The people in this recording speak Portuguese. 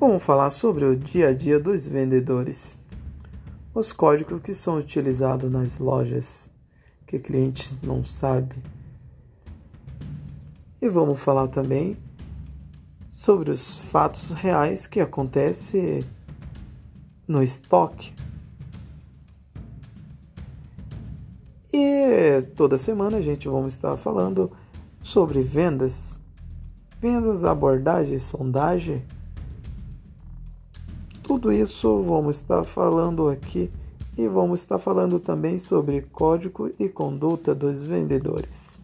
Vamos falar sobre o dia a dia dos vendedores. Os códigos que são utilizados nas lojas que clientes não sabe. E vamos falar também sobre os fatos reais que acontecem no estoque. E toda semana a gente vamos estar falando sobre vendas, vendas, abordagem, sondagem. Tudo isso vamos estar falando aqui e vamos estar falando também sobre código e conduta dos vendedores.